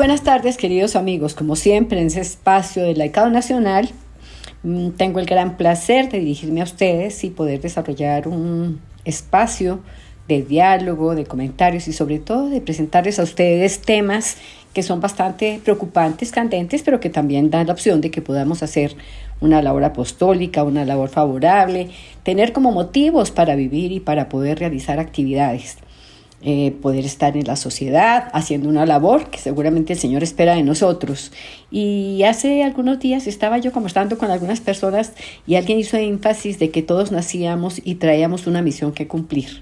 Buenas tardes, queridos amigos. Como siempre, en ese espacio del Laicado Nacional, mm, tengo el gran placer de dirigirme a ustedes y poder desarrollar un espacio de diálogo, de comentarios y sobre todo de presentarles a ustedes temas que son bastante preocupantes, candentes, pero que también dan la opción de que podamos hacer una labor apostólica, una labor favorable, tener como motivos para vivir y para poder realizar actividades. Eh, poder estar en la sociedad haciendo una labor que seguramente el Señor espera de nosotros. Y hace algunos días estaba yo conversando con algunas personas y alguien hizo énfasis de que todos nacíamos y traíamos una misión que cumplir.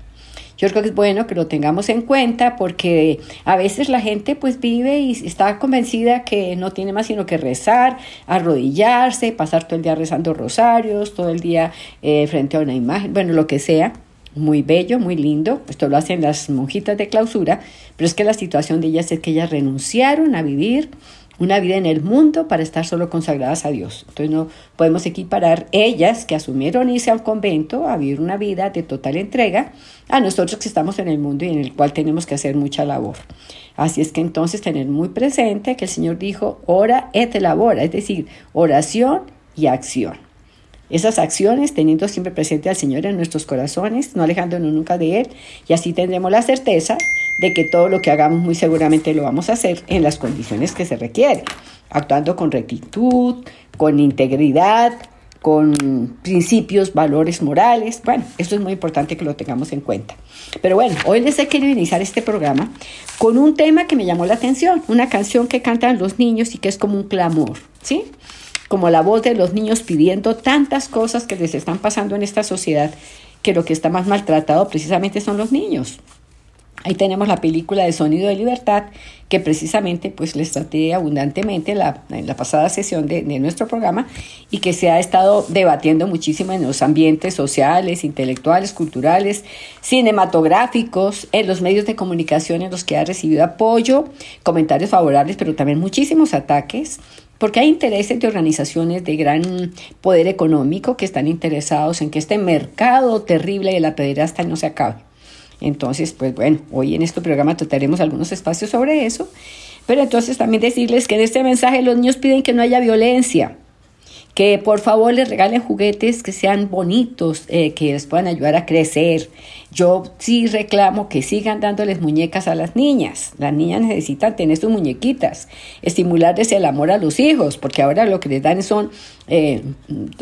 Yo creo que es bueno que lo tengamos en cuenta porque a veces la gente pues vive y está convencida que no tiene más sino que rezar, arrodillarse, pasar todo el día rezando rosarios, todo el día eh, frente a una imagen, bueno, lo que sea muy bello, muy lindo, esto lo hacen las monjitas de clausura, pero es que la situación de ellas es que ellas renunciaron a vivir una vida en el mundo para estar solo consagradas a Dios. Entonces no podemos equiparar ellas que asumieron irse al convento a vivir una vida de total entrega a nosotros que estamos en el mundo y en el cual tenemos que hacer mucha labor. Así es que entonces tener muy presente que el Señor dijo, ora et labora, es decir, oración y acción. Esas acciones teniendo siempre presente al Señor en nuestros corazones, no alejándonos nunca de Él, y así tendremos la certeza de que todo lo que hagamos muy seguramente lo vamos a hacer en las condiciones que se requieren, actuando con rectitud, con integridad, con principios, valores morales. Bueno, esto es muy importante que lo tengamos en cuenta. Pero bueno, hoy les he querido iniciar este programa con un tema que me llamó la atención, una canción que cantan los niños y que es como un clamor, ¿sí? Como la voz de los niños pidiendo tantas cosas que les están pasando en esta sociedad, que lo que está más maltratado precisamente son los niños. Ahí tenemos la película de Sonido de Libertad, que precisamente pues les traté abundantemente la, en la pasada sesión de, de, nuestro programa y que se ha estado debatiendo muchísimo en los ambientes sociales, intelectuales, culturales, cinematográficos, en los medios de comunicación en los que ha recibido apoyo, comentarios favorables, pero también muchísimos ataques porque hay intereses de organizaciones de gran poder económico que están interesados en que este mercado terrible de la pederasta no se acabe. Entonces, pues bueno, hoy en este programa trataremos algunos espacios sobre eso, pero entonces también decirles que en este mensaje los niños piden que no haya violencia, que por favor les regalen juguetes que sean bonitos, eh, que les puedan ayudar a crecer, yo sí reclamo que sigan dándoles muñecas a las niñas. Las niñas necesitan tener sus muñequitas, estimularles el amor a los hijos, porque ahora lo que les dan son, eh,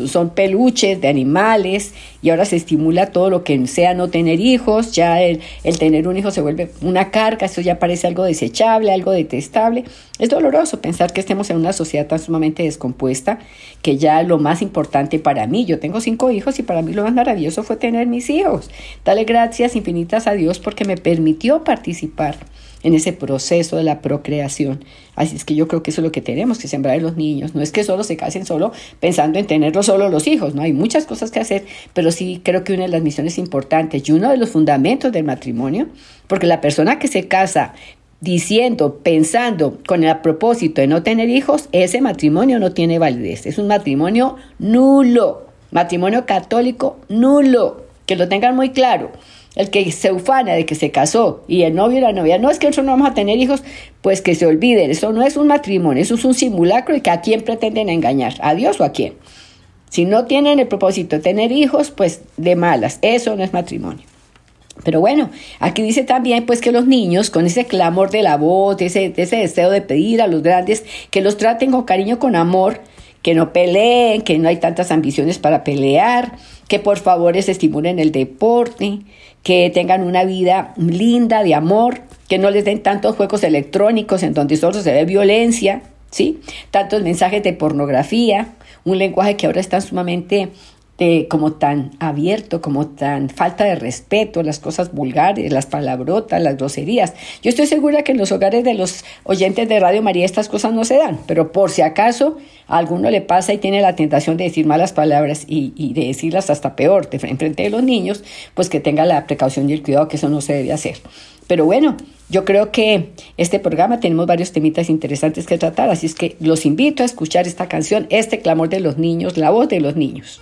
son peluches de animales y ahora se estimula todo lo que sea no tener hijos. Ya el, el tener un hijo se vuelve una carga, eso ya parece algo desechable, algo detestable. Es doloroso pensar que estemos en una sociedad tan sumamente descompuesta que ya lo más importante para mí, yo tengo cinco hijos y para mí lo más maravilloso fue tener mis hijos. Dale gracias infinitas a Dios porque me permitió participar en ese proceso de la procreación. Así es que yo creo que eso es lo que tenemos que sembrar en los niños. No es que solo se casen solo pensando en tenerlos solo los hijos, no hay muchas cosas que hacer, pero sí creo que una de las misiones importantes y uno de los fundamentos del matrimonio, porque la persona que se casa diciendo, pensando con el propósito de no tener hijos, ese matrimonio no tiene validez. Es un matrimonio nulo, matrimonio católico nulo que lo tengan muy claro. El que se ufana de que se casó y el novio y la novia, no es que nosotros no vamos a tener hijos, pues que se olviden, eso no es un matrimonio, eso es un simulacro y que a quién pretenden engañar, a Dios o a quién. Si no tienen el propósito de tener hijos, pues de malas, eso no es matrimonio. Pero bueno, aquí dice también pues que los niños con ese clamor de la voz, ese, ese deseo de pedir a los grandes que los traten con cariño, con amor, que no peleen, que no hay tantas ambiciones para pelear, que por favor se estimulen el deporte, que tengan una vida linda de amor, que no les den tantos juegos electrónicos en donde solo se ve violencia, ¿sí? Tantos mensajes de pornografía, un lenguaje que ahora está sumamente como tan abierto, como tan falta de respeto, las cosas vulgares, las palabrotas, las groserías. Yo estoy segura que en los hogares de los oyentes de Radio María estas cosas no se dan, pero por si acaso a alguno le pasa y tiene la tentación de decir malas palabras y, y de decirlas hasta peor de frente de los niños, pues que tenga la precaución y el cuidado que eso no se debe hacer. Pero bueno, yo creo que este programa tenemos varios temitas interesantes que tratar, así es que los invito a escuchar esta canción, este clamor de los niños, la voz de los niños.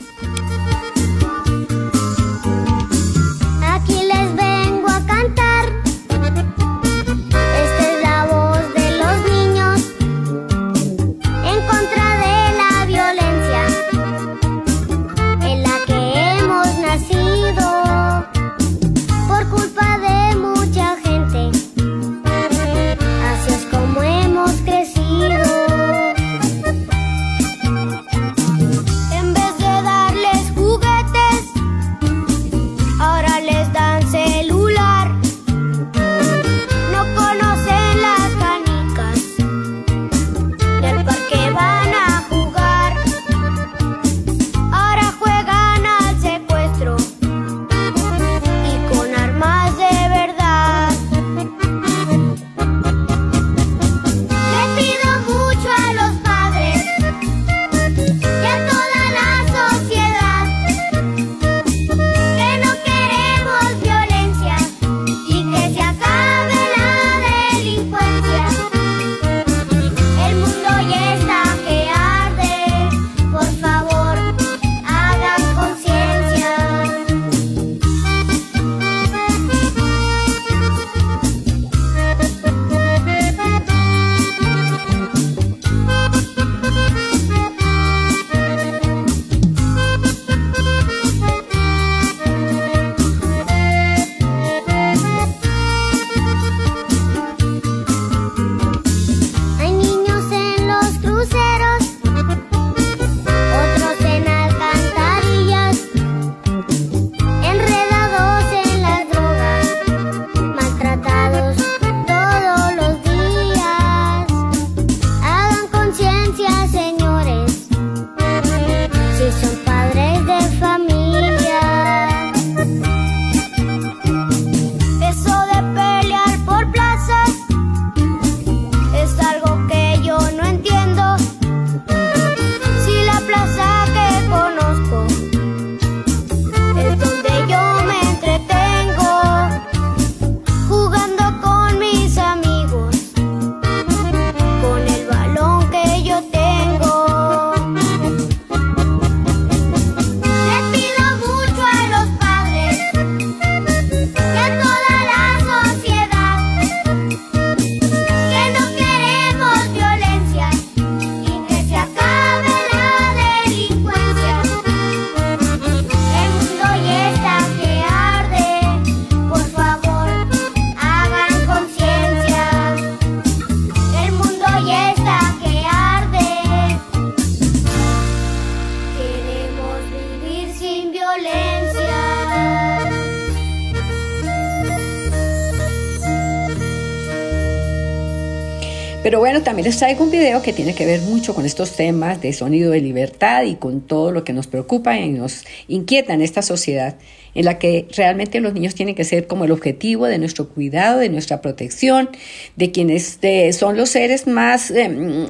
Les traigo un video que tiene que ver mucho con estos temas de sonido de libertad y con todo lo que nos preocupa y nos inquieta en esta sociedad, en la que realmente los niños tienen que ser como el objetivo de nuestro cuidado, de nuestra protección, de quienes son los seres más em,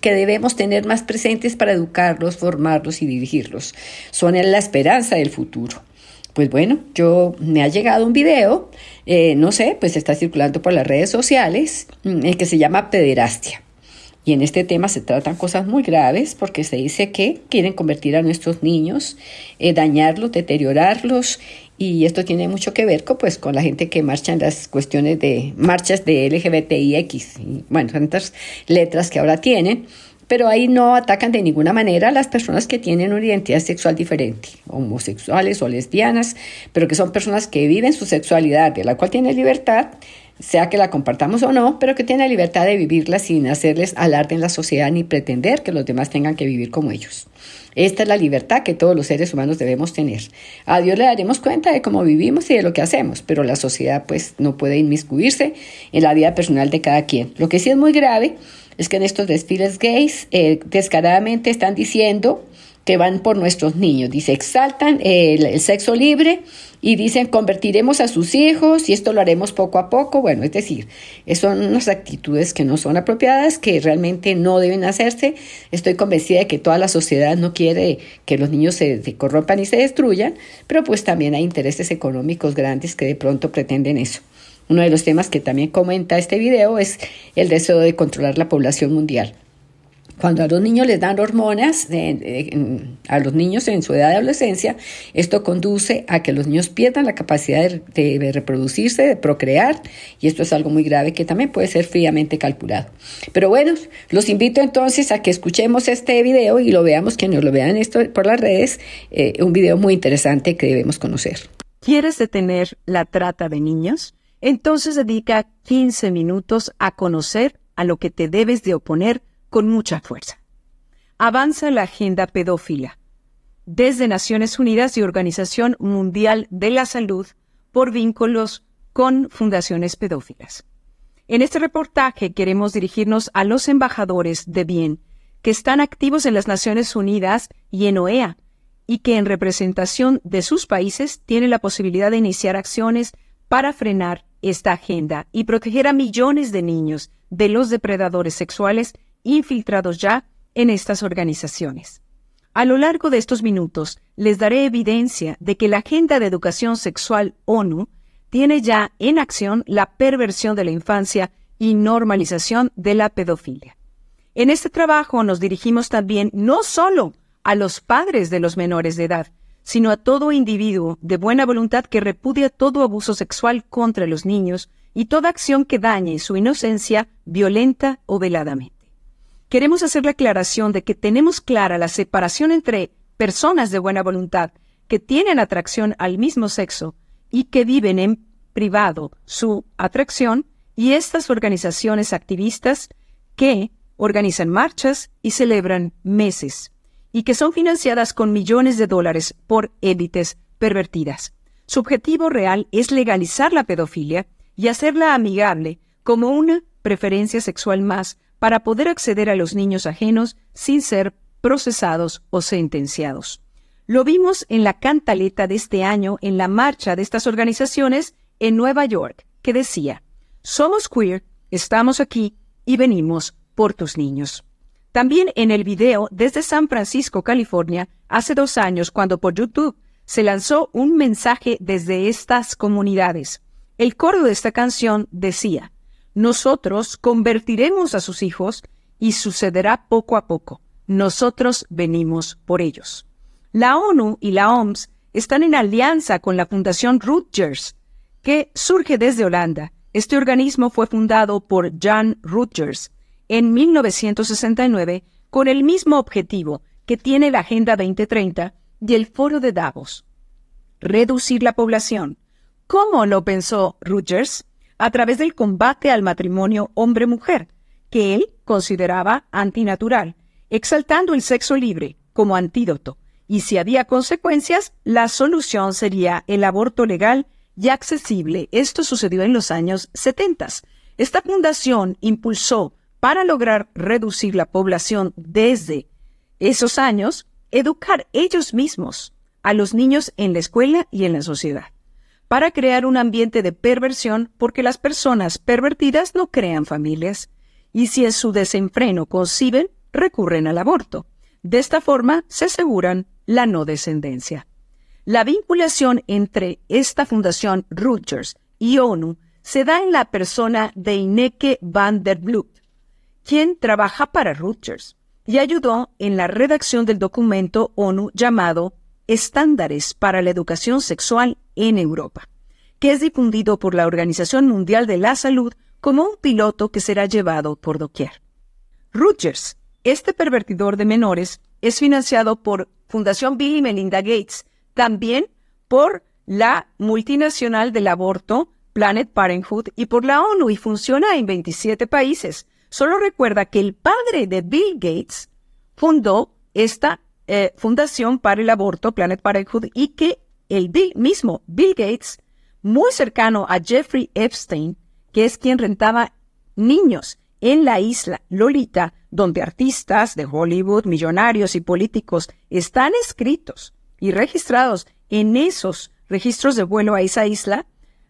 que debemos tener más presentes para educarlos, formarlos y dirigirlos. Son la esperanza del futuro. Pues bueno, yo me ha llegado un video, eh, no sé, pues está circulando por las redes sociales, el que se llama pederastia. Y en este tema se tratan cosas muy graves porque se dice que quieren convertir a nuestros niños, eh, dañarlos, deteriorarlos y esto tiene mucho que ver con, pues, con la gente que marcha en las cuestiones de marchas de LGBTIX. Y, bueno, tantas letras que ahora tienen pero ahí no atacan de ninguna manera a las personas que tienen una identidad sexual diferente, homosexuales o lesbianas, pero que son personas que viven su sexualidad, de la cual tienen libertad, sea que la compartamos o no, pero que tienen la libertad de vivirla sin hacerles alarde en la sociedad ni pretender que los demás tengan que vivir como ellos. Esta es la libertad que todos los seres humanos debemos tener. A Dios le daremos cuenta de cómo vivimos y de lo que hacemos, pero la sociedad pues no puede inmiscuirse en la vida personal de cada quien. Lo que sí es muy grave es que en estos desfiles gays eh, descaradamente están diciendo que van por nuestros niños. Dice, exaltan el, sexo libre y dicen, convertiremos a sus hijos y esto lo haremos poco a poco. Bueno, es decir, son unas actitudes que no son apropiadas, que realmente no deben hacerse. Estoy convencida de que toda la sociedad no quiere que los niños se, se corrompan y se destruyan, pero pues también hay intereses económicos grandes que de pronto pretenden eso. Uno de los temas que también comenta este video es el deseo de controlar la población mundial. Cuando a los niños les dan hormonas, a los niños en su edad de adolescencia, esto conduce a que los niños pierdan la capacidad de, reproducirse, de procrear, y esto es algo muy grave que también puede ser fríamente calculado. Pero bueno, los invito entonces a que escuchemos este video y lo veamos, que nos lo vean esto por las redes, eh, un video muy interesante que debemos conocer. ¿Quieres detener la trata de niños? Entonces dedica 15 minutos a conocer a lo que te debes de oponer con mucha fuerza. Avanza la agenda pedófila. Desde Naciones Unidas y Organización Mundial de la Salud por vínculos con fundaciones pedófilas. En este reportaje queremos dirigirnos a los embajadores de bien que están activos en las Naciones Unidas y en OEA y que en representación de sus países tienen la posibilidad de iniciar acciones para frenar esta agenda y proteger a millones de niños de los depredadores sexuales infiltrados ya en estas organizaciones. A lo largo de estos minutos les daré evidencia de que la Agenda de Educación Sexual ONU tiene ya en acción la perversión de la infancia y normalización de la pedofilia. En este trabajo nos dirigimos también no solo a los padres de los menores de edad, sino a todo individuo de buena voluntad que repudia todo abuso sexual contra los niños y toda acción que dañe su inocencia violenta o veladamente. Queremos hacer la aclaración de que tenemos clara la separación entre personas de buena voluntad que tienen atracción al mismo sexo y que viven en privado su atracción y estas organizaciones activistas que organizan marchas y celebran meses y que son financiadas con millones de dólares por élites pervertidas. Su objetivo real es legalizar la pedofilia y hacerla amigable como una preferencia sexual más para poder acceder a los niños ajenos sin ser procesados o sentenciados. Lo vimos en la cantaleta de este año en la marcha de estas organizaciones en Nueva York, que decía, Somos queer, estamos aquí y venimos por tus niños. También en el video desde San Francisco, California, hace dos años, cuando por YouTube se lanzó un mensaje desde estas comunidades. El coro de esta canción decía, nosotros convertiremos a sus hijos y sucederá poco a poco. Nosotros venimos por ellos. La ONU y la OMS están en alianza con la Fundación Rutgers, que surge desde Holanda. Este organismo fue fundado por Jan Rutgers, en 1969 con el mismo objetivo que tiene la Agenda 2030 y el Foro de Davos. Reducir la población. ¿Cómo lo pensó Rogers? A través del combate al matrimonio hombre-mujer, que él consideraba antinatural, exaltando el sexo libre como antídoto, y si había consecuencias, la solución sería el aborto legal y accesible. Esto sucedió en los años 70. Esta fundación impulsó para lograr reducir la población desde esos años, educar ellos mismos a los niños en la escuela y en la sociedad, para crear un ambiente de perversión porque las personas pervertidas no crean familias y si en su desenfreno conciben, recurren al aborto. De esta forma se aseguran la no descendencia. La vinculación entre esta fundación Rutgers y ONU se da en la persona de Ineke van der Blut, quien trabaja para Rutgers y ayudó en la redacción del documento ONU llamado Estándares para la Educación Sexual en Europa, que es difundido por la Organización Mundial de la Salud como un piloto que será llevado por doquier. Rutgers, este pervertidor de menores, es financiado por Fundación Bill y Melinda Gates, también por la multinacional del aborto Planet Parenthood y por la ONU y funciona en 27 países. Solo recuerda que el padre de Bill Gates fundó esta eh, Fundación para el Aborto, Planet Parenthood, y que el mismo Bill Gates, muy cercano a Jeffrey Epstein, que es quien rentaba niños en la isla Lolita, donde artistas de Hollywood, millonarios y políticos están escritos y registrados en esos registros de vuelo a esa isla,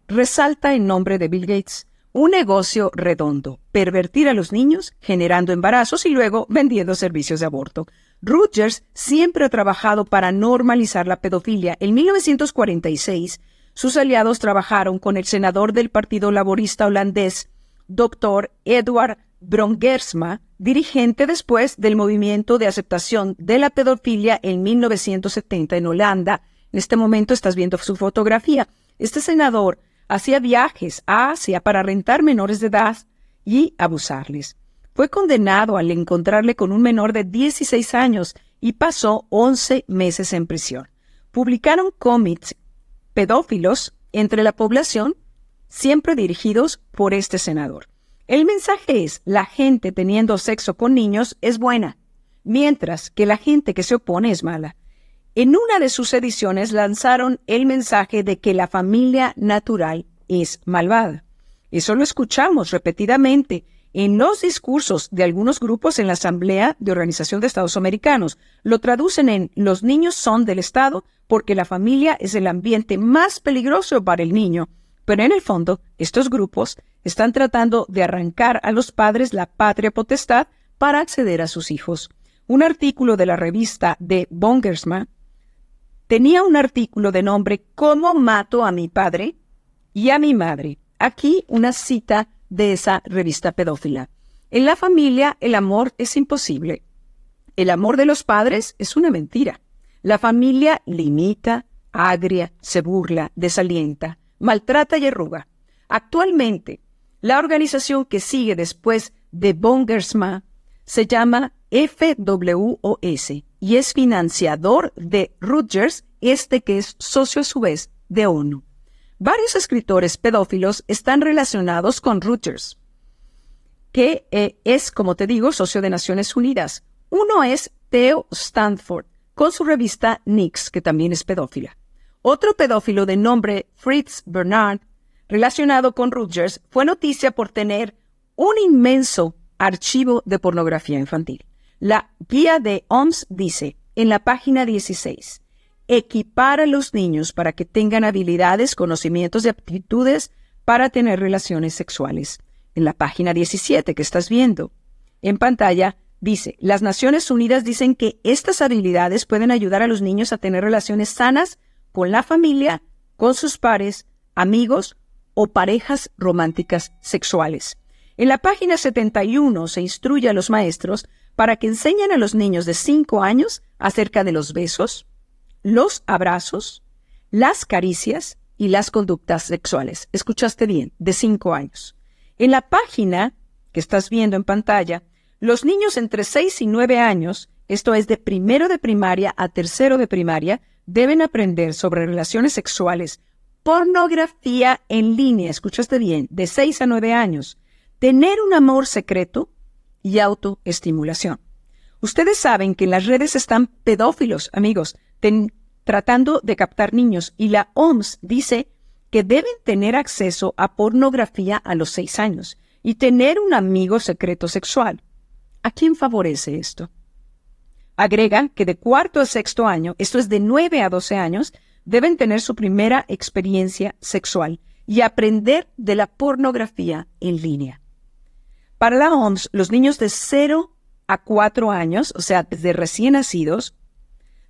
resalta el nombre de Bill Gates. Un negocio redondo, pervertir a los niños, generando embarazos y luego vendiendo servicios de aborto. Rutgers siempre ha trabajado para normalizar la pedofilia. En 1946, sus aliados trabajaron con el senador del Partido Laborista holandés, Dr. Edward Brongersma, dirigente después del movimiento de aceptación de la pedofilia en 1970 en Holanda. En este momento estás viendo su fotografía. Este senador hacía viajes a Asia para rentar menores de edad y abusarles. Fue condenado al encontrarle con un menor de 16 años y pasó 11 meses en prisión. Publicaron cómics pedófilos entre la población, siempre dirigidos por este senador. El mensaje es, la gente teniendo sexo con niños es buena, mientras que la gente que se opone es mala. En una de sus ediciones lanzaron el mensaje de que la familia natural es malvada. Eso lo escuchamos repetidamente en los discursos de algunos grupos en la Asamblea de Organización de Estados Americanos. Lo traducen en los niños son del Estado porque la familia es el ambiente más peligroso para el niño. Pero en el fondo, estos grupos están tratando de arrancar a los padres la patria potestad para acceder a sus hijos. Un artículo de la revista de Bongersma tenía un artículo de nombre ¿Cómo mato a mi padre y a mi madre? Aquí una cita de esa revista pedófila. En la familia el amor es imposible. El amor de los padres es una mentira. La familia limita, agria, se burla, desalienta, maltrata y arruga. Actualmente, la organización que sigue después de Bongersma se llama FWOS y es financiador de Rutgers, este que es socio a su vez de ONU. Varios escritores pedófilos están relacionados con Rutgers, que eh, es, como te digo, socio de Naciones Unidas. Uno es Theo Stanford, con su revista Nix, que también es pedófila. Otro pedófilo de nombre Fritz Bernard, relacionado con Rutgers, fue noticia por tener un inmenso archivo de pornografía infantil. La guía de OMS dice en la página 16, equipar a los niños para que tengan habilidades, conocimientos y aptitudes para tener relaciones sexuales. En la página 17 que estás viendo en pantalla dice, las Naciones Unidas dicen que estas habilidades pueden ayudar a los niños a tener relaciones sanas con la familia, con sus pares, amigos o parejas románticas sexuales. En la página 71 se instruye a los maestros para que enseñen a los niños de 5 años acerca de los besos, los abrazos, las caricias y las conductas sexuales. Escuchaste bien, de 5 años. En la página que estás viendo en pantalla, los niños entre 6 y 9 años, esto es de primero de primaria a tercero de primaria, deben aprender sobre relaciones sexuales, pornografía en línea, escuchaste bien, de 6 a 9 años, tener un amor secreto y autoestimulación. Ustedes saben que en las redes están pedófilos, amigos, tratando de captar niños y la OMS dice que deben tener acceso a pornografía a los 6 años. y tener un amigo secreto sexual. ¿A quién favorece esto? Agregan que de cuarto a sexto año, esto es de 9 a 12 años, deben tener su primera experiencia sexual y aprender de la pornografía en línea. Para la OMS, los niños de 0 a 4 años, o sea, desde recién nacidos,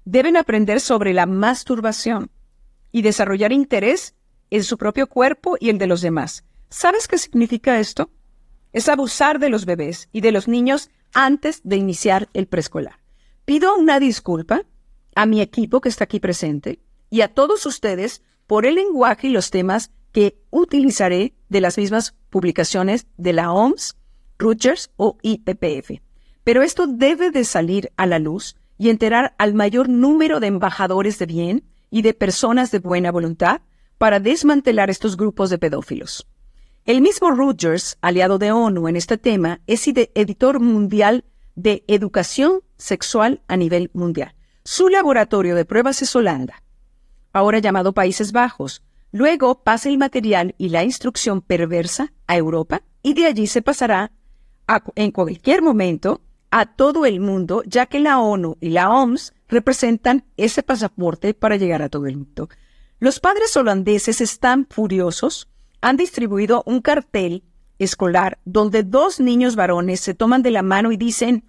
deben aprender sobre la masturbación y desarrollar interés en su propio cuerpo y el de los demás. ¿Sabes qué significa esto? Es abusar de los bebés y de los niños antes de iniciar el preescolar. Pido una disculpa a mi equipo que está aquí presente y a todos ustedes por el lenguaje y los temas que utilizaré de las mismas publicaciones de la OMS, Rutgers o IPPF. Pero esto debe de salir a la luz y enterar al mayor número de embajadores de bien y de personas de buena voluntad para desmantelar estos grupos de pedófilos. El mismo Rutgers, aliado de ONU en este tema, es editor mundial de educación sexual a nivel mundial. Su laboratorio de pruebas es Holanda, ahora llamado Países Bajos. Luego pasa el material y la instrucción perversa a Europa y de allí se pasará en cualquier momento a todo el mundo, ya que la ONU y la OMS representan ese pasaporte para llegar a todo el mundo. Los padres holandeses están furiosos, han distribuido un cartel escolar donde dos niños varones se toman de la mano y dicen,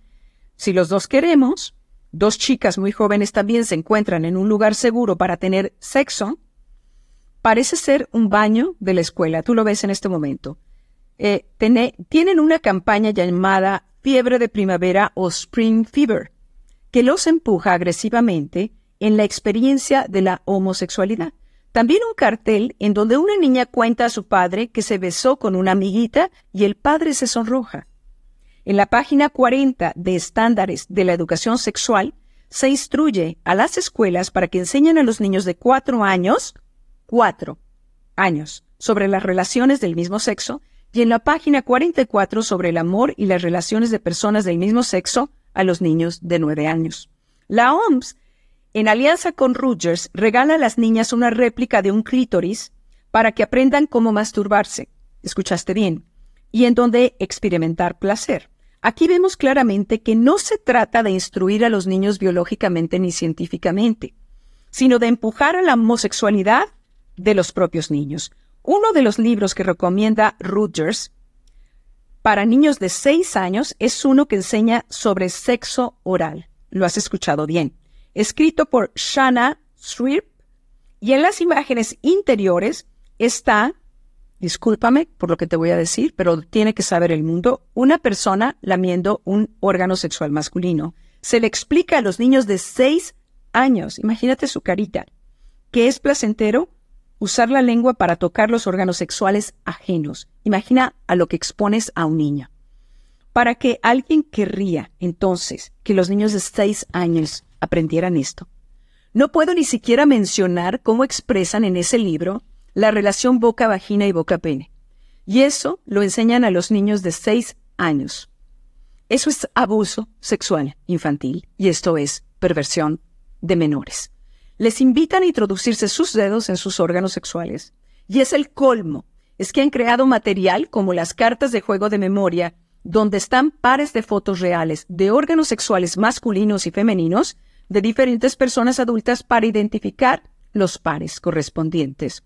si los dos queremos, dos chicas muy jóvenes también se encuentran en un lugar seguro para tener sexo, parece ser un baño de la escuela, tú lo ves en este momento. Eh, tienen una campaña llamada fiebre de primavera o spring fever, que los empuja agresivamente en la experiencia de la homosexualidad. También un cartel en donde una niña cuenta a su padre que se besó con una amiguita y el padre se sonroja. En la página 40 de Estándares de la Educación Sexual se instruye a las escuelas para que enseñen a los niños de cuatro años, cuatro años, sobre las relaciones del mismo sexo y en la página 44 sobre el amor y las relaciones de personas del mismo sexo a los niños de 9 años. La OMS, en alianza con Rutgers, regala a las niñas una réplica de un clítoris para que aprendan cómo masturbarse. Escuchaste bien. Y en donde experimentar placer. Aquí vemos claramente que no se trata de instruir a los niños biológicamente ni científicamente, sino de empujar a la homosexualidad de los propios niños. Uno de los libros que recomienda Rutgers para niños de 6 años es uno que enseña sobre sexo oral. Lo has escuchado bien. Escrito por Shanna Shrip. Y en las imágenes interiores está, discúlpame por lo que te voy a decir, pero tiene que saber el mundo, una persona lamiendo un órgano sexual masculino. Se le explica a los niños de 6 años, imagínate su carita, que es placentero usar la lengua para tocar los órganos sexuales ajenos. Imagina a lo que expones a un niño. Para que alguien querría entonces que los niños de seis años aprendieran esto. No puedo ni siquiera mencionar cómo expresan en ese libro la relación boca-vagina y boca-pene. Y eso lo enseñan a los niños de seis años. Eso es abuso sexual infantil y esto es perversión de menores les invitan a introducirse sus dedos en sus órganos sexuales. Y es el colmo. Es que han creado material como las cartas de juego de memoria, donde están pares de fotos reales de órganos sexuales masculinos y femeninos de diferentes personas adultas para identificar los pares correspondientes.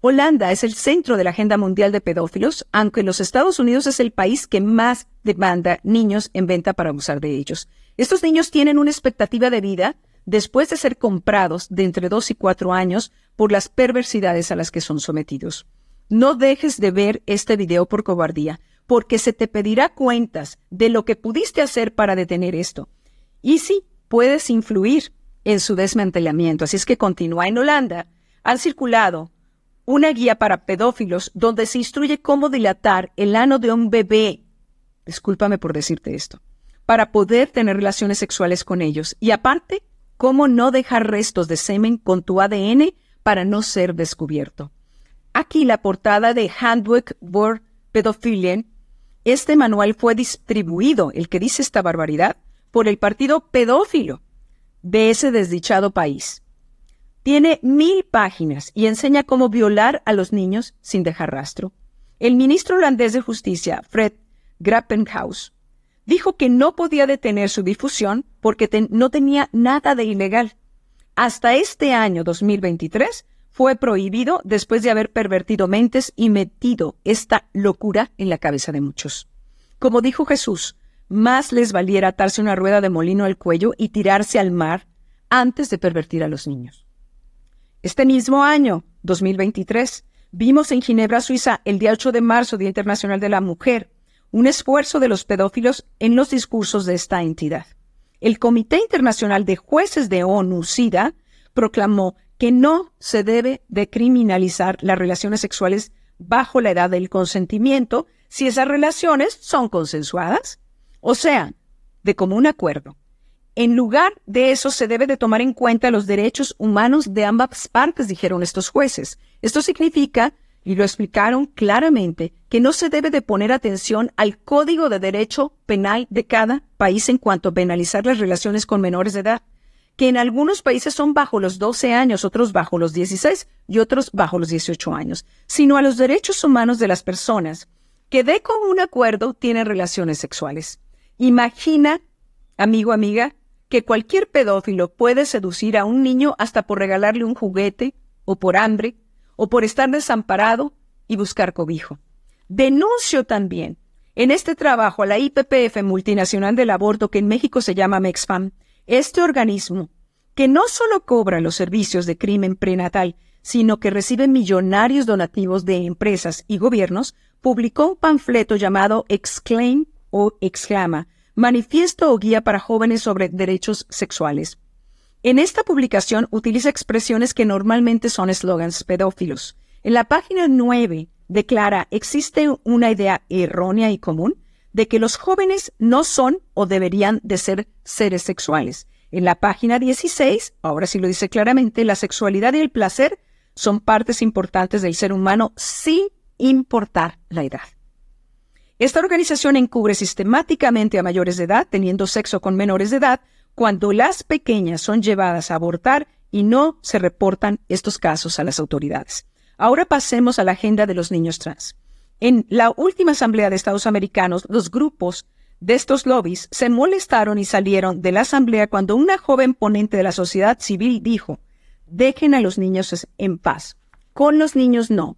Holanda es el centro de la agenda mundial de pedófilos, aunque los Estados Unidos es el país que más demanda niños en venta para abusar de ellos. Estos niños tienen una expectativa de vida después de ser comprados de entre dos y cuatro años por las perversidades a las que son sometidos. No dejes de ver este video por cobardía, porque se te pedirá cuentas de lo que pudiste hacer para detener esto. Y sí, puedes influir en su desmantelamiento. Así es que continúa. En Holanda han circulado una guía para pedófilos donde se instruye cómo dilatar el ano de un bebé. Discúlpame por decirte esto. Para poder tener relaciones sexuales con ellos. Y aparte, cómo no dejar restos de semen con tu ADN para no ser descubierto. Aquí la portada de Handbook for Pedophilia. Este manual fue distribuido, el que dice esta barbaridad, por el partido pedófilo de ese desdichado país. Tiene mil páginas y enseña cómo violar a los niños sin dejar rastro. El ministro holandés de Justicia, Fred Grappenhaus, dijo que no podía detener su difusión porque no tenía nada de ilegal. Hasta este año 2023 fue prohibido después de haber pervertido mentes y metido esta locura en la cabeza de muchos. Como dijo Jesús, más les valiera atarse una rueda de molino al cuello y tirarse al mar antes de pervertir a los niños. Este mismo año, 2023, vimos en Ginebra, Suiza, el día 8 de marzo, Día Internacional de la Mujer, un esfuerzo de los pedófilos en los discursos de esta entidad. El Comité Internacional de Jueces de ONU, SIDA, proclamó que no se debe de criminalizar las relaciones sexuales bajo la edad del consentimiento si esas relaciones son consensuadas, o sea, de común acuerdo. En lugar de eso se debe de tomar en cuenta los derechos humanos de ambas partes, dijeron estos jueces. Esto significa, y lo explicaron claramente, que no se debe de poner atención al código de derecho penal de cada país en cuanto a penalizar las relaciones con menores de edad que en algunos países son bajo los 12 años, otros bajo los 16 y otros bajo los 18 años, sino a los derechos humanos de las personas que de común acuerdo tienen relaciones sexuales. Imagina, amigo, amiga, que cualquier pedófilo puede seducir a un niño hasta por regalarle un juguete, o por hambre, o por estar desamparado y buscar cobijo. Denuncio también en este trabajo a la IPPF multinacional del aborto que en México se llama MEXFAM, este organismo, que no solo cobra los servicios de crimen prenatal, sino que recibe millonarios donativos de empresas y gobiernos, publicó un panfleto llamado Exclaim o Exclama, Manifiesto o Guía para Jóvenes sobre Derechos Sexuales. En esta publicación utiliza expresiones que normalmente son eslogans pedófilos. En la página 9 declara existe una idea errónea y común de que los jóvenes no son o deberían de ser seres sexuales. En la página 16, ahora sí lo dice claramente, la sexualidad y el placer son partes importantes del ser humano sin importar la edad. Esta organización encubre sistemáticamente a mayores de edad teniendo sexo con menores de edad cuando las pequeñas son llevadas a abortar y no se reportan estos casos a las autoridades. Ahora pasemos a la agenda de los niños trans. En la última Asamblea de Estados Americanos, los grupos de estos lobbies se molestaron y salieron de la Asamblea cuando una joven ponente de la sociedad civil dijo, dejen a los niños en paz. Con los niños no.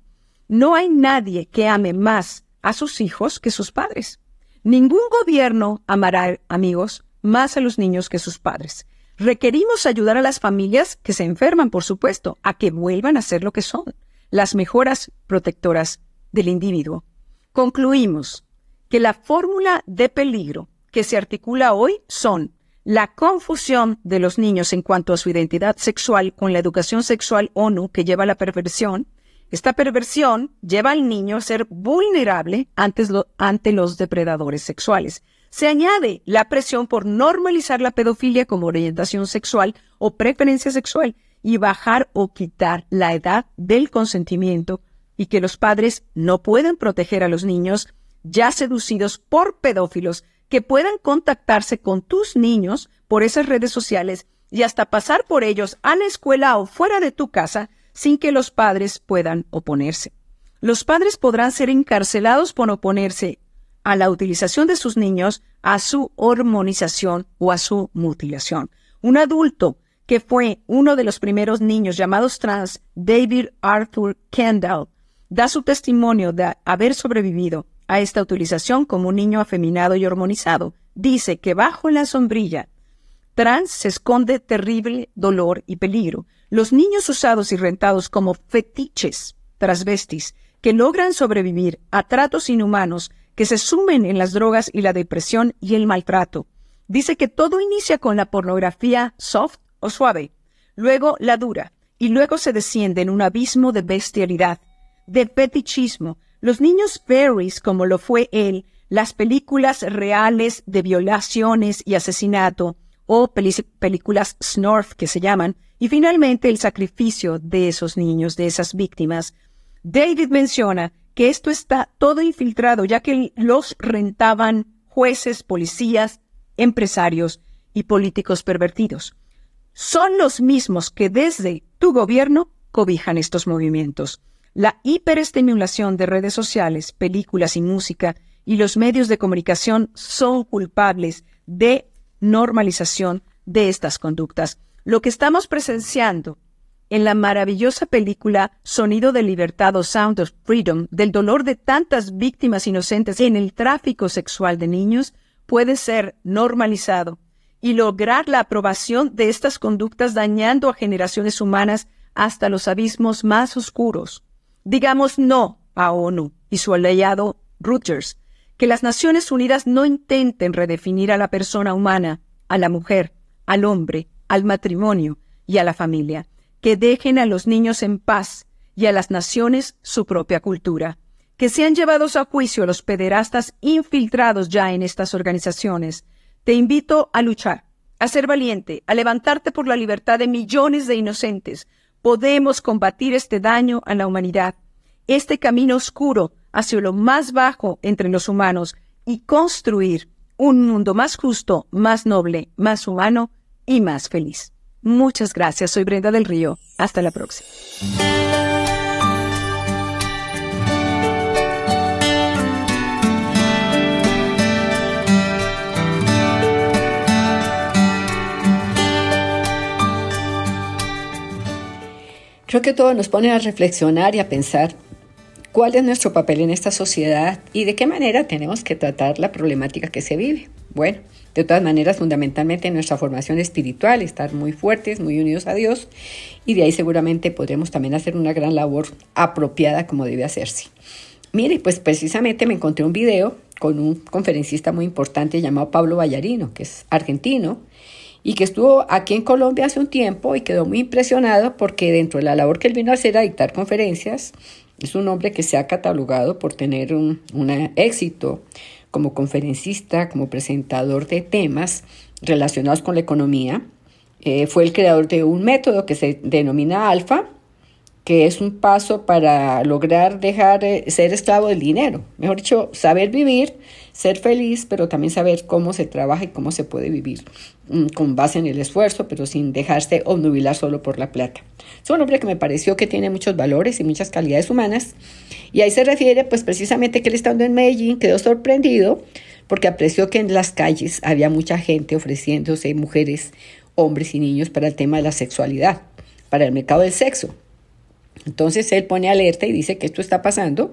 No hay nadie que ame más a sus hijos que sus padres. Ningún gobierno amará, amigos, más a los niños que sus padres. Requerimos ayudar a las familias que se enferman, por supuesto, a que vuelvan a ser lo que son, las mejoras protectoras del individuo. Concluimos que la fórmula de peligro que se articula hoy son la confusión de los niños en cuanto a su identidad sexual con la educación sexual ONU que lleva a la perversión. Esta perversión lleva al niño a ser vulnerable ante los depredadores sexuales. Se añade la presión por normalizar la pedofilia como orientación sexual o preferencia sexual y bajar o quitar la edad del consentimiento y que los padres no pueden proteger a los niños ya seducidos por pedófilos que puedan contactarse con tus niños por esas redes sociales y hasta pasar por ellos a la escuela o fuera de tu casa sin que los padres puedan oponerse. Los padres podrán ser encarcelados por oponerse a la utilización de sus niños, a su hormonización o a su mutilación. Un adulto que fue uno de los primeros niños llamados trans, David Arthur Kendall, da su testimonio de haber sobrevivido a esta utilización como un niño afeminado y hormonizado. Dice que bajo la sombrilla trans se esconde terrible dolor y peligro. Los niños usados y rentados como fetiches transvestis que logran sobrevivir a tratos inhumanos que se sumen en las drogas y la depresión y el maltrato. Dice que todo inicia con la pornografía soft o suave, luego la dura, y luego se desciende en un abismo de bestialidad, de fetichismo. Los niños fairies, como lo fue él, las películas reales de violaciones y asesinato, o películas Snorf que se llaman, y finalmente el sacrificio de esos niños, de esas víctimas. David menciona que esto está todo infiltrado, ya que los rentaban jueces, policías, empresarios y políticos pervertidos. Son los mismos que desde tu gobierno cobijan estos movimientos. La hiperestimulación de redes sociales, películas y música y los medios de comunicación son culpables de normalización de estas conductas. Lo que estamos presenciando en la maravillosa película Sonido de Libertad o Sound of Freedom del dolor de tantas víctimas inocentes en el tráfico sexual de niños puede ser normalizado y lograr la aprobación de estas conductas dañando a generaciones humanas hasta los abismos más oscuros. Digamos no a ONU y su aliado Rutgers, que las Naciones Unidas no intenten redefinir a la persona humana, a la mujer, al hombre, al matrimonio y a la familia, que dejen a los niños en paz y a las naciones su propia cultura, que sean llevados a juicio los pederastas infiltrados ya en estas organizaciones, te invito a luchar, a ser valiente, a levantarte por la libertad de millones de inocentes. Podemos combatir este daño a la humanidad, este camino oscuro hacia lo más bajo entre los humanos y construir un mundo más justo, más noble, más humano y más feliz. Muchas gracias, soy Brenda del Río. Hasta la próxima. Creo que todo nos pone a reflexionar y a pensar cuál es nuestro papel en esta sociedad y de qué manera tenemos que tratar la problemática que se vive. Bueno, de todas maneras, fundamentalmente nuestra formación espiritual, estar muy fuertes, muy unidos a Dios, y de ahí seguramente podremos también hacer una gran labor apropiada como debe hacerse. Mire, pues precisamente me encontré un video con un conferencista muy importante llamado Pablo Vallarino, que es argentino, y que estuvo aquí en Colombia hace un tiempo y quedó muy impresionado porque dentro de la labor que él vino a hacer a dictar conferencias, es un hombre que se ha catalogado por tener un, éxito como conferencista, como presentador de temas relacionados con la economía. Eh, fue el creador de un método que se denomina alfa, que es un paso para lograr dejar de ser esclavo del dinero. Mejor dicho, saber vivir, ser feliz, pero también saber cómo se trabaja y cómo se puede vivir mm, con base en el esfuerzo, pero sin dejarse obnubilar solo por la plata. Es un hombre que me pareció que tiene muchos valores y muchas calidades humanas. Y ahí se refiere, pues precisamente que él estando en Medellín quedó sorprendido porque apreció que en las calles había mucha gente ofreciéndose mujeres, hombres y niños para el tema de la sexualidad, para el mercado del sexo. Entonces él pone alerta y dice que esto está pasando.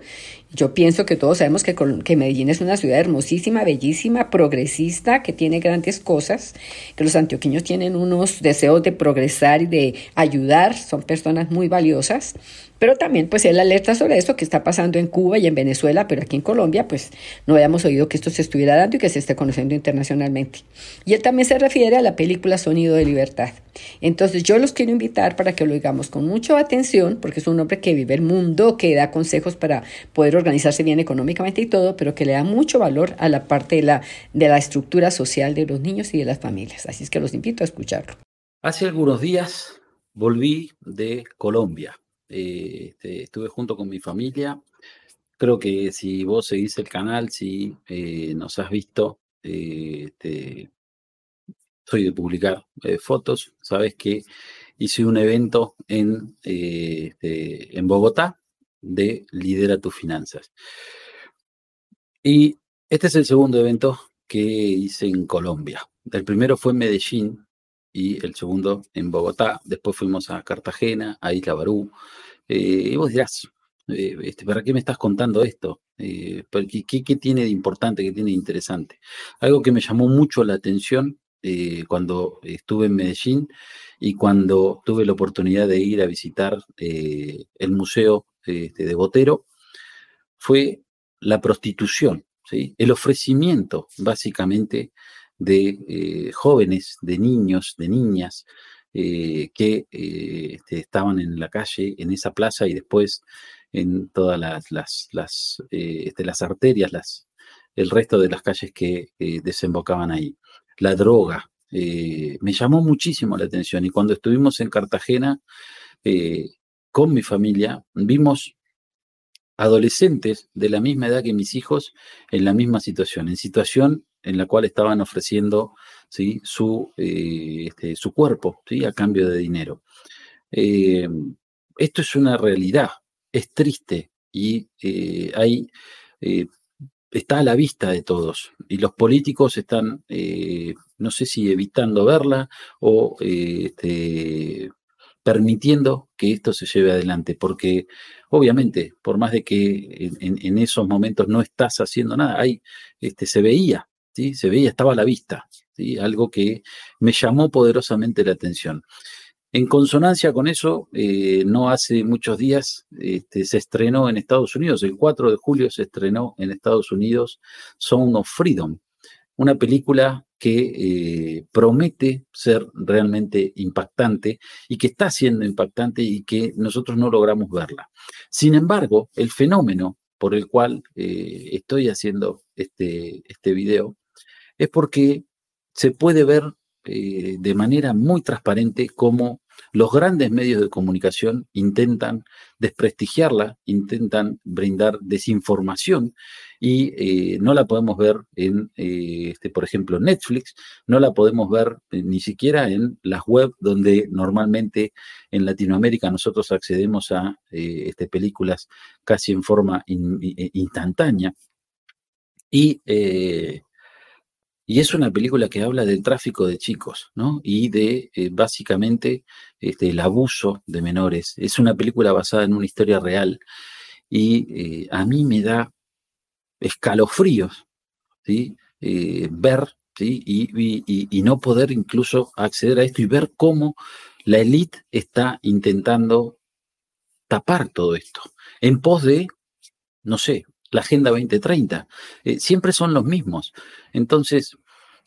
Yo pienso que todos sabemos que, Medellín es una ciudad hermosísima, bellísima, progresista, que tiene grandes cosas, que los antioqueños tienen unos deseos de progresar y de ayudar, son personas muy valiosas, pero también pues él alerta sobre eso que está pasando en Cuba y en Venezuela, pero aquí en Colombia pues no habíamos oído que esto se estuviera dando y que se esté conociendo internacionalmente. Y él también se refiere a la película Sonido de Libertad. Entonces yo los quiero invitar para que lo oigamos con mucha atención, porque es un hombre que vive el mundo, que da consejos para poder organizarse bien económicamente y todo, pero que le da mucho valor a la parte de la, de la estructura social de los niños y de las familias. Así es que los invito a escucharlo. Hace algunos días volví de Colombia eh, este, estuve junto con mi familia. Creo que si vos seguís el canal, si eh, nos has visto, eh, este, soy de publicar fotos, sabes que hice un evento en, este, en Bogotá de Lidera tus finanzas. Y este es el segundo evento que hice en Colombia. El primero fue en Medellín, y el segundo en Bogotá. Después fuimos a Cartagena, a Isla Barú. Eh, y vos dirás, eh, este, ¿para qué me estás contando esto? Eh, ¿qué, ¿qué, tiene de importante, qué tiene de interesante? Algo que me llamó mucho la atención cuando estuve en Medellín y cuando tuve la oportunidad de ir a visitar el museo este, de Botero fue la prostitución, el ofrecimiento básicamente de eh, jóvenes, de niños, de niñas eh, que eh, este, estaban en la calle, en esa plaza y después en todas las, este, arterias, el resto de las calles que desembocaban ahí. La droga. me llamó muchísimo la atención y cuando estuvimos en Cartagena con mi familia, vimos adolescentes de la misma edad que mis hijos en la misma situación, en situación en la cual estaban ofreciendo ¿sí? su, eh, este, su cuerpo ¿sí? a cambio de dinero. Eh, esto es una realidad. es triste y hay está a la vista de todos y los políticos están, eh, no sé si evitando verla o eh, este, permitiendo que esto se lleve adelante, porque obviamente, por más de que en, esos momentos no estás haciendo nada, ahí este, se veía, ¿sí? se veía, estaba a la vista, ¿sí? algo que me llamó poderosamente la atención. En consonancia con eso, eh, no hace muchos días este, se estrenó en Estados Unidos, el 4 de julio se estrenó en Estados Unidos Sound of Freedom, una película que eh, promete ser realmente impactante y que está siendo impactante y que nosotros no logramos verla. Sin embargo, el fenómeno por el cual eh, estoy haciendo este, este video es porque se puede ver de manera muy transparente cómo los grandes medios de comunicación intentan desprestigiarla, intentan brindar desinformación y eh, no la podemos ver en, eh, este, por ejemplo, Netflix, no la podemos ver eh, ni siquiera en las web donde normalmente en Latinoamérica nosotros accedemos a este, películas casi en forma instantánea. Y y es una película que habla del tráfico de chicos, ¿no? Y de eh, básicamente este, el abuso de menores. Es una película basada en una historia real. Y eh, a mí me da escalofríos. Eh, ver, y, no poder incluso acceder a esto y ver cómo la élite está intentando tapar todo esto en pos de, no sé, la Agenda 2030. siempre son los mismos. Entonces,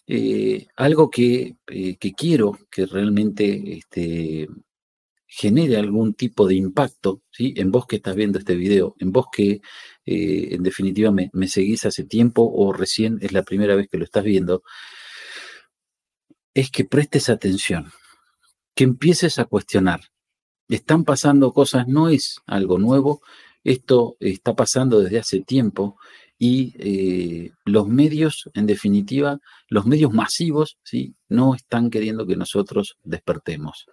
eh, algo eh, que, quiero que realmente este, genere algún tipo de impacto, ¿sí? En vos que estás viendo este video, en vos que eh, en definitiva me, me, seguís hace tiempo o recién es la primera vez que lo estás viendo, es que prestes atención, que empieces a cuestionar. Están pasando cosas, no es algo nuevo, esto está pasando desde hace tiempo y eh, los medios, en definitiva, los medios masivos, ¿sí? no están queriendo que nosotros despertemos.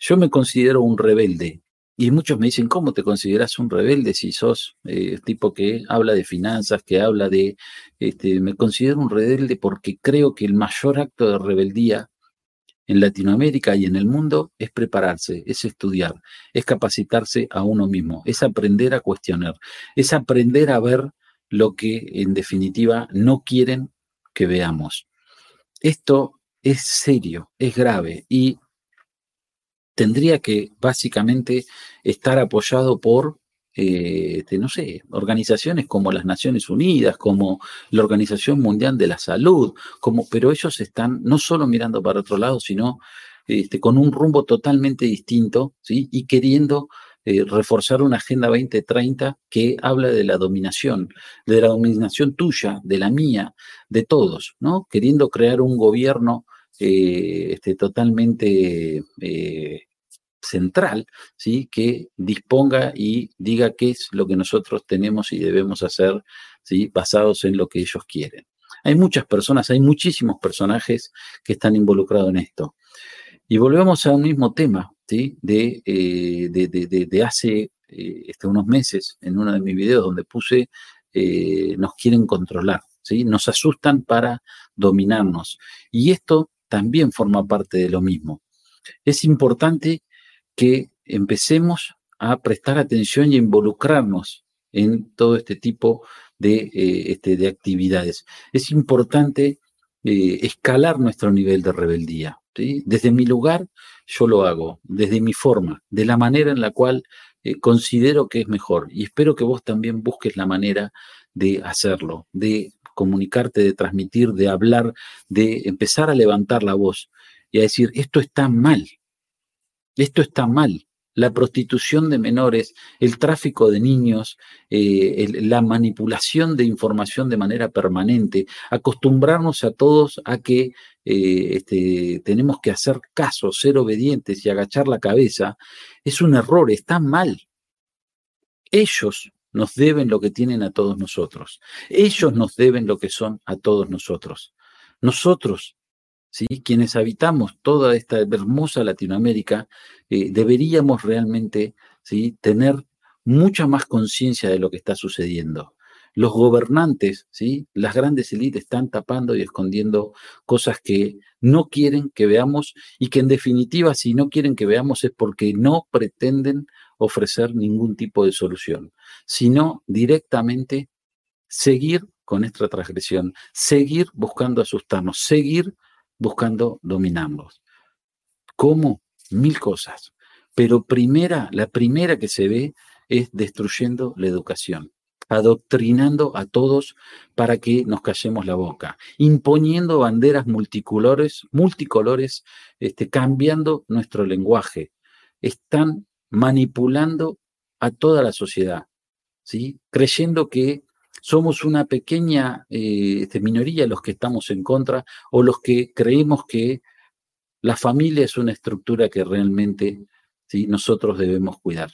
Yo me considero un rebelde y muchos me dicen, ¿cómo te consideras un rebelde si sos eh, tipo que habla de finanzas, que habla de... Este, me considero un rebelde porque creo que el mayor acto de rebeldía en Latinoamérica y en el mundo es prepararse, es estudiar, es capacitarse a uno mismo, es aprender a cuestionar, es aprender a ver lo que en definitiva no quieren que veamos. Esto es serio, es grave y tendría que básicamente estar apoyado por, eh, este, no sé, organizaciones como las Naciones Unidas, como la Organización Mundial de la Salud, como, pero ellos están no solo mirando para otro lado, sino este, con un rumbo totalmente distinto, ¿sí? Y queriendo eh, reforzar una Agenda 2030 que habla de la dominación, de la dominación tuya, de la mía, de todos, ¿no? Queriendo crear un gobierno eh, este, totalmente eh, central, ¿sí? Que disponga y diga qué es lo que nosotros tenemos y debemos hacer, ¿sí? Basados en lo que ellos quieren. Hay muchas personas, hay muchísimos personajes que están involucrados en esto. Y volvemos a un mismo tema, ¿sí? de, eh, de, hace eh, este, unos meses, en uno de mis videos donde puse, eh, nos quieren controlar, ¿sí? nos asustan para dominarnos. Y esto también forma parte de lo mismo. Es importante que empecemos a prestar atención y involucrarnos en todo este tipo de, este, de actividades. Es importante escalar nuestro nivel de rebeldía. Desde mi lugar, yo lo hago, desde mi forma, de la manera en la cual eh, considero que es mejor. Y espero que vos también busques la manera de hacerlo, de comunicarte, de transmitir, de hablar, de empezar a levantar la voz y a decir, esto está mal, esto está mal la prostitución de menores, el tráfico de niños, eh, la manipulación de información de manera permanente, acostumbrarnos a todos a que eh, este, tenemos que hacer caso, ser obedientes y agachar la cabeza, es un error, está mal. Ellos nos deben lo que tienen a todos nosotros. Ellos nos deben lo que son a todos nosotros. Nosotros quienes habitamos toda esta hermosa Latinoamérica, eh, deberíamos realmente ¿sí? tener mucha más conciencia de lo que está sucediendo. Los gobernantes, ¿sí? las grandes élites están tapando y escondiendo cosas que no quieren que veamos y que en definitiva si no quieren que veamos es porque no pretenden ofrecer ningún tipo de solución, sino directamente seguir con esta transgresión, seguir buscando asustarnos, seguir buscando dominarnos. ¿Cómo? Mil cosas. Pero primera, la primera que se ve es destruyendo la educación, adoctrinando a todos para que nos callemos la boca, imponiendo banderas multicolores, multicolores, este, cambiando nuestro lenguaje. Están manipulando a toda la sociedad, ¿sí? creyendo que somos una pequeña eh, este, minoría los que estamos en contra o los que creemos que la familia es una estructura que realmente ¿sí? nosotros debemos cuidar,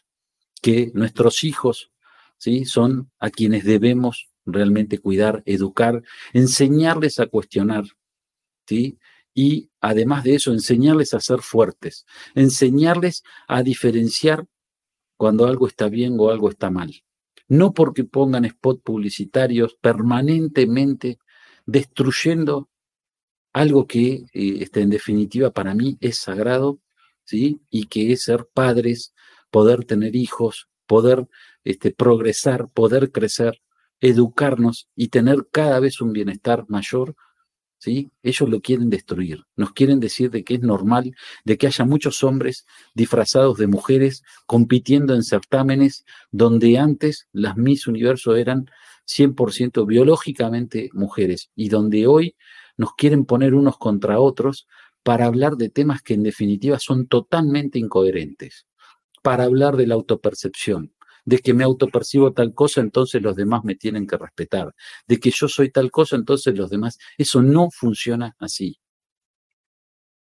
que nuestros hijos ¿sí? son a quienes debemos realmente cuidar, educar, enseñarles a cuestionar, ¿sí? y además de eso, enseñarles a ser fuertes, enseñarles a diferenciar cuando algo está bien o algo está mal. No porque pongan spot publicitarios permanentemente destruyendo algo que eh, este, en definitiva para mí es sagrado, ¿sí? Y que es ser padres, poder tener hijos, poder este, progresar, poder crecer, educarnos y tener cada vez un bienestar mayor ellos lo quieren destruir. Nos quieren decir de que es normal de que haya muchos hombres disfrazados de mujeres compitiendo en certámenes donde antes las Miss Universo eran 100% biológicamente mujeres y donde hoy nos quieren poner unos contra otros para hablar de temas que en definitiva son totalmente incoherentes, para hablar de la autopercepción, de que me autopercibo tal cosa, entonces los demás me tienen que respetar, de que yo soy tal cosa, entonces los demás, eso no funciona así.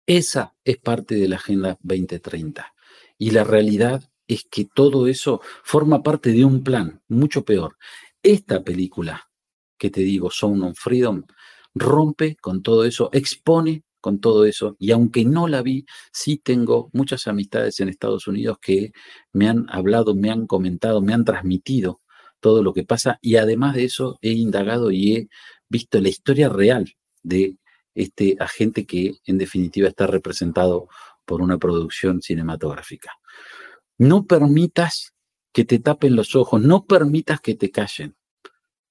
Esa es parte de la Agenda 2030. Y la realidad es que todo eso forma parte de un plan, mucho peor. Esta película que te digo, Sound of Freedom, rompe con todo eso, expone con todo eso. Y aunque no la vi, sí tengo muchas amistades en Estados Unidos que me han hablado, me han comentado, me han transmitido todo lo que pasa. Y además de eso, he indagado y he visto la historia real de este agente que en definitiva está representado por una producción cinematográfica. No permitas que te tapen los ojos, no permitas que te callen.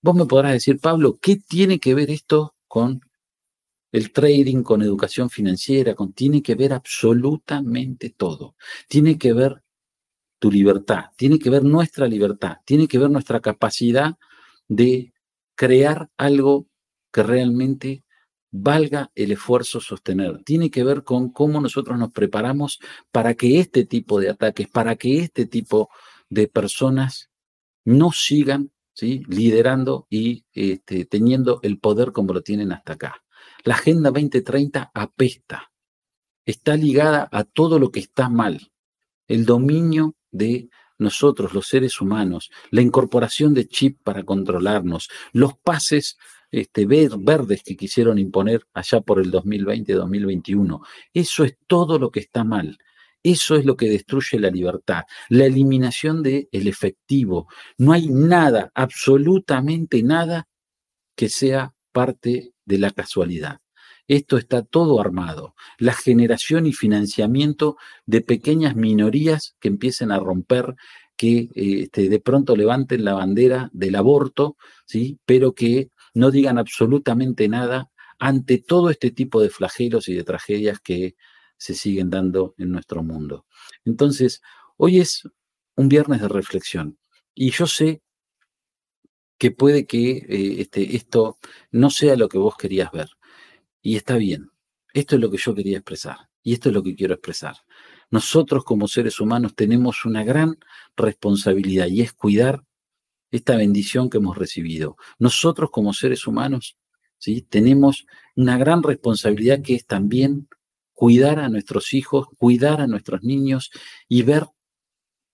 Vos me podrás decir, Pablo, ¿qué tiene que ver esto con el trading, con educación financiera, tiene que ver absolutamente todo. Tiene que ver tu libertad, tiene que ver nuestra libertad, tiene que ver nuestra capacidad de crear algo que realmente valga el esfuerzo sostener. Tiene que ver con cómo nosotros nos preparamos para que este tipo de ataques, para que este tipo de personas no sigan ¿sí? liderando y este, teniendo el poder como lo tienen hasta acá. La Agenda 2030 apesta, está ligada a todo lo que está mal. El dominio de nosotros, los seres humanos, la incorporación de chip para controlarnos, los pases este, verdes que quisieron imponer allá por el 2020-2021. Eso es todo lo que está mal. Eso es lo que destruye la libertad, la eliminación del el efectivo. No hay nada, absolutamente nada, que sea parte de la casualidad. Esto está todo armado. La generación y financiamiento de pequeñas minorías que empiecen a romper, que este, de pronto levanten la bandera del aborto, ¿sí? pero que no digan absolutamente nada ante todo este tipo de flagelos y de tragedias que se siguen dando en nuestro mundo. Entonces, hoy es un viernes de reflexión y yo sé que puede que eh, este, esto no sea lo que vos querías ver. Y está bien. Esto es lo que yo quería expresar. Y esto es lo que quiero expresar. Nosotros como seres humanos tenemos una gran responsabilidad y es cuidar esta bendición que hemos recibido. Nosotros como seres humanos ¿sí? tenemos una gran responsabilidad que es también cuidar a nuestros hijos, cuidar a nuestros niños y ver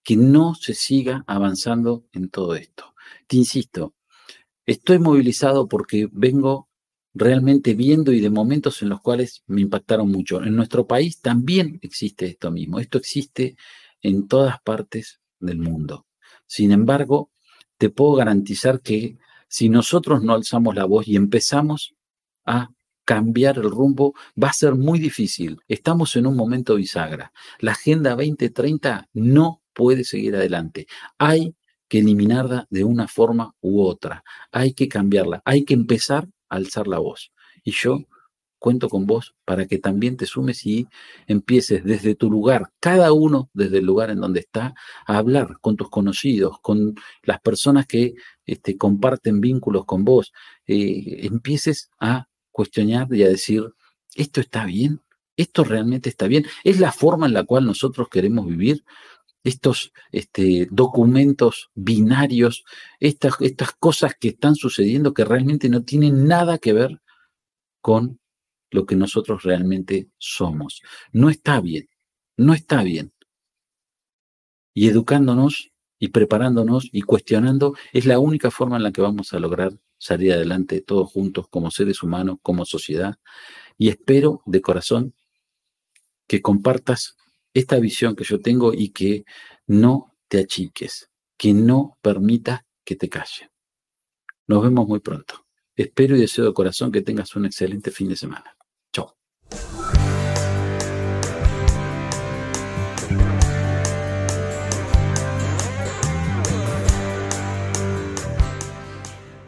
que no se siga avanzando en todo esto. Te insisto, estoy movilizado porque vengo realmente viendo y de momentos en los cuales me impactaron mucho. En nuestro país también existe esto mismo. Esto existe en todas partes del mundo. Sin embargo, te puedo garantizar que si nosotros no alzamos la voz y empezamos a cambiar el rumbo, va a ser muy difícil. Estamos en un momento bisagra. La Agenda 2030 no puede seguir adelante. Hay que eliminarla de una forma u otra. Hay que cambiarla. Hay que empezar a alzar la voz. Y yo cuento con vos para que también te sumes y empieces desde tu lugar, cada uno desde el lugar en donde está, a hablar con tus conocidos, con las personas que este, comparten vínculos con vos. Eh, empieces a cuestionar y a decir, ¿esto está bien? ¿Esto realmente está bien? ¿Es la forma en la cual nosotros queremos vivir? Estos este, documentos binarios, estas, estas cosas que están sucediendo que realmente no tienen nada que ver con lo que nosotros realmente somos. No está bien, no está bien. Y educándonos y preparándonos y cuestionando es la única forma en la que vamos a lograr salir adelante todos juntos como seres humanos, como sociedad. Y espero de corazón que compartas esta visión que yo tengo y que no te achiques, que no permitas que te callen. Nos vemos muy pronto. Espero y deseo de corazón que tengas un excelente fin de semana.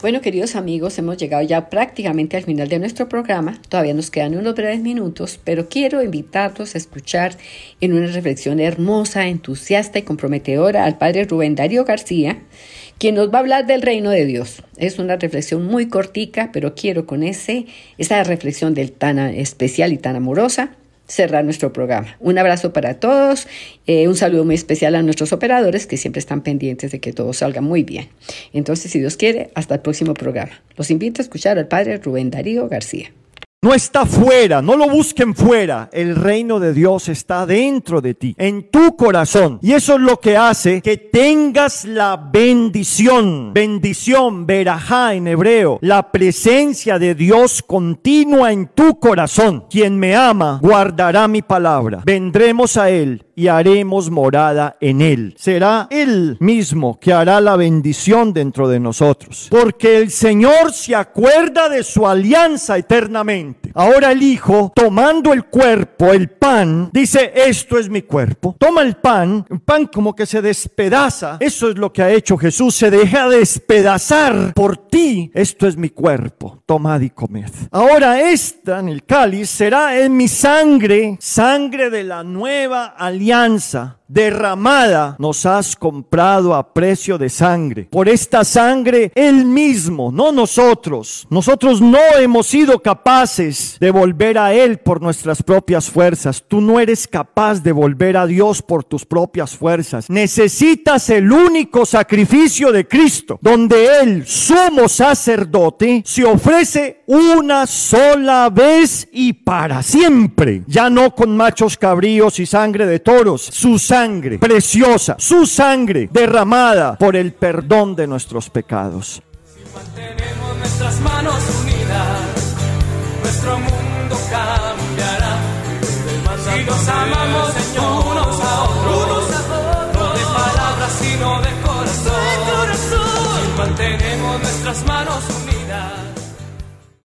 Bueno, queridos amigos, hemos llegado ya prácticamente al final de nuestro programa. Todavía nos quedan unos breves minutos, pero quiero invitarlos a escuchar en una reflexión hermosa, entusiasta y comprometedora al Padre Rubén Darío García, quien nos va a hablar del reino de Dios. Es una reflexión muy cortica, pero quiero con ese, esa reflexión del tan especial y tan amorosa cerrar nuestro programa. Un abrazo para todos, eh, un saludo muy especial a nuestros operadores que siempre están pendientes de que todo salga muy bien. Entonces, si Dios quiere, hasta el próximo programa. Los invito a escuchar al Padre Rubén Darío García. No está fuera, no lo busquen fuera. El reino de Dios está dentro de ti, en tu corazón. Y eso es lo que hace que tengas la bendición. Bendición, verajá en hebreo. La presencia de Dios continua en tu corazón. Quien me ama, guardará mi palabra. Vendremos a Él y haremos morada en Él. Será Él mismo que hará la bendición dentro de nosotros. Porque el Señor se acuerda de su alianza eternamente. Ahora el Hijo, tomando el cuerpo, el pan, dice, esto es mi cuerpo. Toma el pan, un pan como que se despedaza. Eso es lo que ha hecho Jesús, se deja despedazar por ti. Esto es mi cuerpo. Tomad y comed. Ahora esta en el cáliz será en mi sangre, sangre de la nueva alianza derramada nos has comprado a precio de sangre. Por esta sangre, Él mismo, no nosotros. Nosotros no hemos sido capaces de volver a Él por nuestras propias fuerzas. Tú no eres capaz de volver a Dios por tus propias fuerzas. Necesitas el único sacrificio de Cristo, donde Él, sumo sacerdote se ofrece una sola vez y para siempre. Ya no con machos cabríos y sangre de toros. Su sangre preciosa, su sangre derramada por el perdón de nuestros pecados. Si mantenemos nuestras manos unidas, nuestro mundo cambiará. Si nos amamos las manos.